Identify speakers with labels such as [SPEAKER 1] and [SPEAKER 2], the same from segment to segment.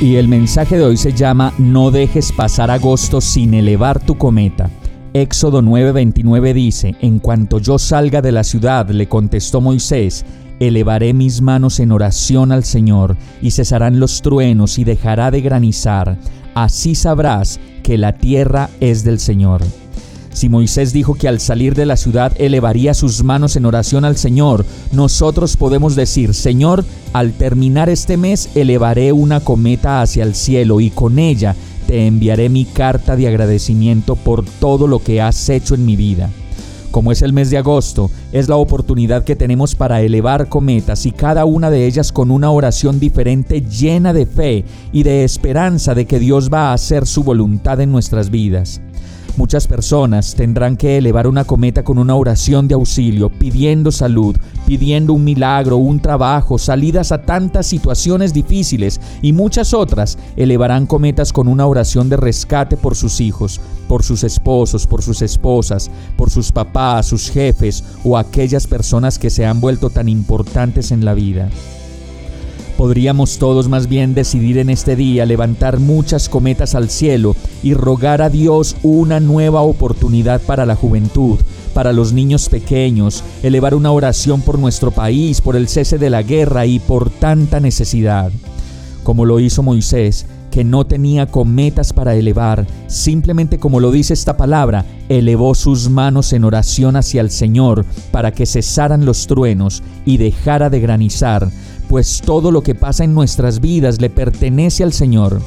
[SPEAKER 1] Y el mensaje de hoy se llama No dejes pasar agosto sin elevar tu cometa. Éxodo 9:29 dice, En cuanto yo salga de la ciudad, le contestó Moisés, elevaré mis manos en oración al Señor, y cesarán los truenos y dejará de granizar. Así sabrás que la tierra es del Señor. Si Moisés dijo que al salir de la ciudad elevaría sus manos en oración al Señor, nosotros podemos decir, Señor, al terminar este mes elevaré una cometa hacia el cielo y con ella te enviaré mi carta de agradecimiento por todo lo que has hecho en mi vida. Como es el mes de agosto, es la oportunidad que tenemos para elevar cometas y cada una de ellas con una oración diferente llena de fe y de esperanza de que Dios va a hacer su voluntad en nuestras vidas. Muchas personas tendrán que elevar una cometa con una oración de auxilio, pidiendo salud, pidiendo un milagro, un trabajo, salidas a tantas situaciones difíciles y muchas otras elevarán cometas con una oración de rescate por sus hijos, por sus esposos, por sus esposas, por sus papás, sus jefes o aquellas personas que se han vuelto tan importantes en la vida. Podríamos todos más bien decidir en este día levantar muchas cometas al cielo y rogar a Dios una nueva oportunidad para la juventud, para los niños pequeños, elevar una oración por nuestro país, por el cese de la guerra y por tanta necesidad. Como lo hizo Moisés, que no tenía cometas para elevar, simplemente como lo dice esta palabra, elevó sus manos en oración hacia el Señor para que cesaran los truenos y dejara de granizar, pues todo lo que pasa en nuestras vidas le pertenece al Señor.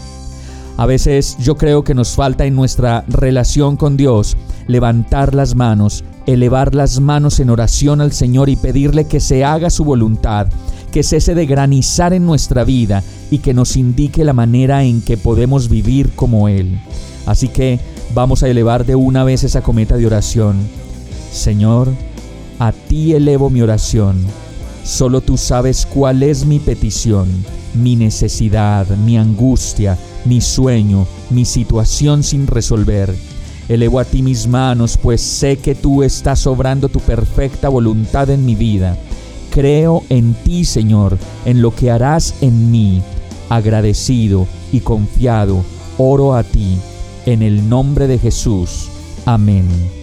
[SPEAKER 1] A veces yo creo que nos falta en nuestra relación con Dios levantar las manos, elevar las manos en oración al Señor y pedirle que se haga su voluntad, que cese de granizar en nuestra vida y que nos indique la manera en que podemos vivir como Él. Así que vamos a elevar de una vez esa cometa de oración. Señor, a ti elevo mi oración Solo tú sabes cuál es mi petición, mi necesidad, mi angustia, mi sueño, mi situación sin resolver. Elevo a ti mis manos, pues sé que tú estás obrando tu perfecta voluntad en mi vida. Creo en ti, Señor, en lo que harás en mí. Agradecido y confiado, oro a ti, en el nombre de Jesús. Amén.